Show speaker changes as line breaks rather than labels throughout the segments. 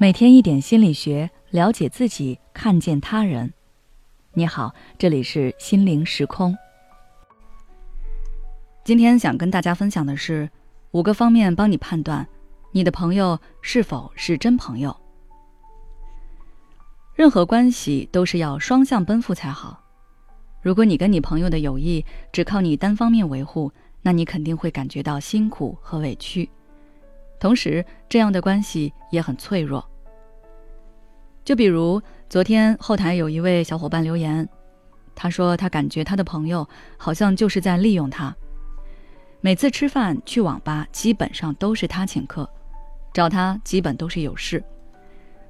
每天一点心理学，了解自己，看见他人。你好，这里是心灵时空。今天想跟大家分享的是五个方面，帮你判断你的朋友是否是真朋友。任何关系都是要双向奔赴才好。如果你跟你朋友的友谊只靠你单方面维护，那你肯定会感觉到辛苦和委屈。同时，这样的关系也很脆弱。就比如昨天后台有一位小伙伴留言，他说他感觉他的朋友好像就是在利用他。每次吃饭去网吧，基本上都是他请客，找他基本都是有事，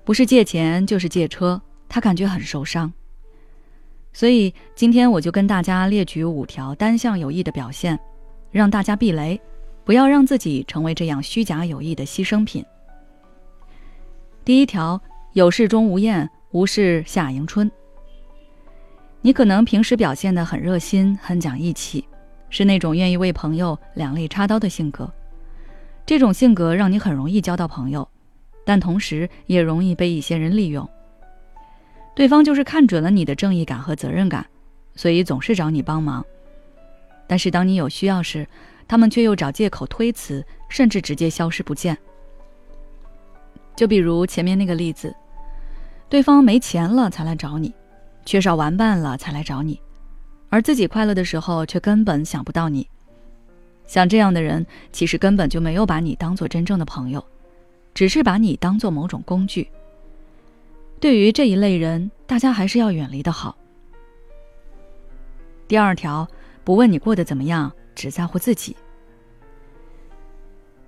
不是借钱就是借车，他感觉很受伤。所以今天我就跟大家列举五条单向有益的表现，让大家避雷。不要让自己成为这样虚假友谊的牺牲品。第一条，有事钟无艳，无事夏迎春。你可能平时表现的很热心、很讲义气，是那种愿意为朋友两肋插刀的性格。这种性格让你很容易交到朋友，但同时也容易被一些人利用。对方就是看准了你的正义感和责任感，所以总是找你帮忙。但是当你有需要时，他们却又找借口推辞，甚至直接消失不见。就比如前面那个例子，对方没钱了才来找你，缺少玩伴了才来找你，而自己快乐的时候却根本想不到你。像这样的人，其实根本就没有把你当做真正的朋友，只是把你当做某种工具。对于这一类人，大家还是要远离的好。第二条，不问你过得怎么样。只在乎自己。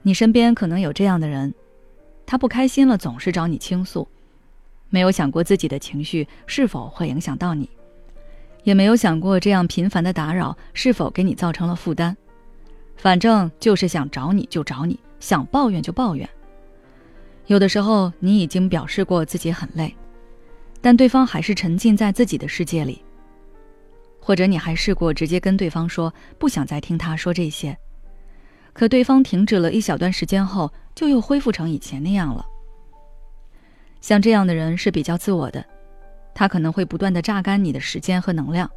你身边可能有这样的人，他不开心了总是找你倾诉，没有想过自己的情绪是否会影响到你，也没有想过这样频繁的打扰是否给你造成了负担，反正就是想找你就找你，想抱怨就抱怨。有的时候你已经表示过自己很累，但对方还是沉浸在自己的世界里。或者你还试过直接跟对方说不想再听他说这些，可对方停止了一小段时间后，就又恢复成以前那样了。像这样的人是比较自我的，他可能会不断的榨干你的时间和能量，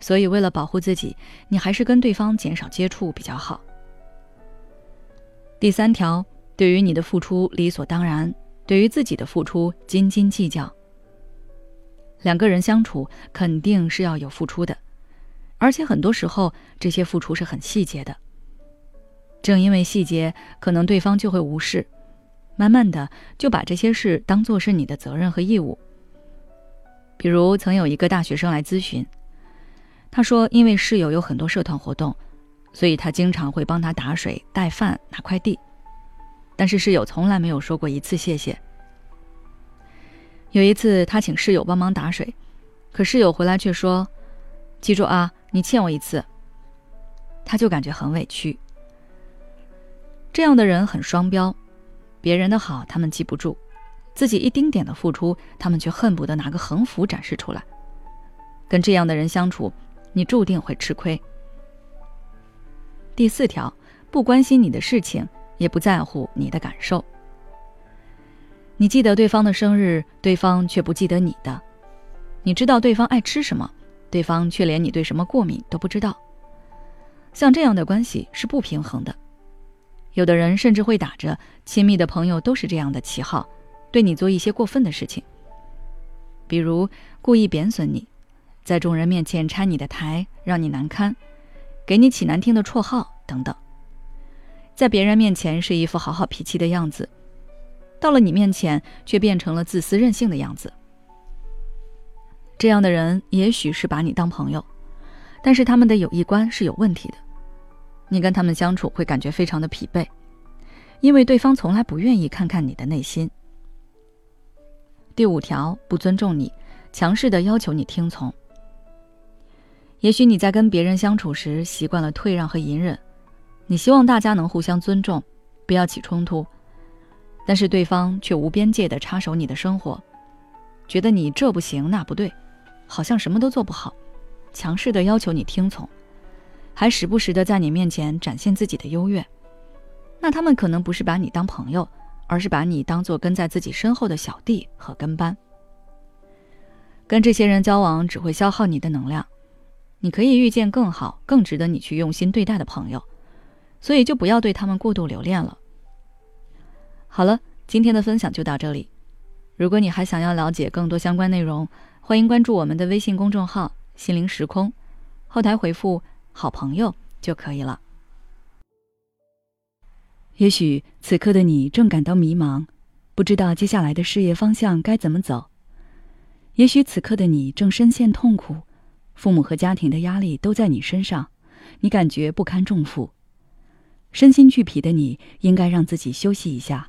所以为了保护自己，你还是跟对方减少接触比较好。第三条，对于你的付出理所当然，对于自己的付出斤斤计较。两个人相处肯定是要有付出的，而且很多时候这些付出是很细节的。正因为细节，可能对方就会无视，慢慢的就把这些事当做是你的责任和义务。比如曾有一个大学生来咨询，他说因为室友有很多社团活动，所以他经常会帮他打水、带饭、拿快递，但是室友从来没有说过一次谢谢。有一次，他请室友帮忙打水，可室友回来却说：“记住啊，你欠我一次。”他就感觉很委屈。这样的人很双标，别人的好他们记不住，自己一丁点的付出，他们却恨不得拿个横幅展示出来。跟这样的人相处，你注定会吃亏。第四条，不关心你的事情，也不在乎你的感受。你记得对方的生日，对方却不记得你的；你知道对方爱吃什么，对方却连你对什么过敏都不知道。像这样的关系是不平衡的。有的人甚至会打着亲密的朋友都是这样的旗号，对你做一些过分的事情，比如故意贬损你，在众人面前拆你的台，让你难堪，给你起难听的绰号等等。在别人面前是一副好好脾气的样子。到了你面前，却变成了自私任性的样子。这样的人也许是把你当朋友，但是他们的友谊观是有问题的。你跟他们相处会感觉非常的疲惫，因为对方从来不愿意看看你的内心。第五条，不尊重你，强势的要求你听从。也许你在跟别人相处时习惯了退让和隐忍，你希望大家能互相尊重，不要起冲突。但是对方却无边界的插手你的生活，觉得你这不行那不对，好像什么都做不好，强势的要求你听从，还时不时的在你面前展现自己的优越。那他们可能不是把你当朋友，而是把你当做跟在自己身后的小弟和跟班。跟这些人交往只会消耗你的能量，你可以遇见更好、更值得你去用心对待的朋友，所以就不要对他们过度留恋了。好了，今天的分享就到这里。如果你还想要了解更多相关内容，欢迎关注我们的微信公众号“心灵时空”，后台回复“好朋友”就可以了。也许此刻的你正感到迷茫，不知道接下来的事业方向该怎么走；也许此刻的你正深陷痛苦，父母和家庭的压力都在你身上，你感觉不堪重负，身心俱疲的你应该让自己休息一下。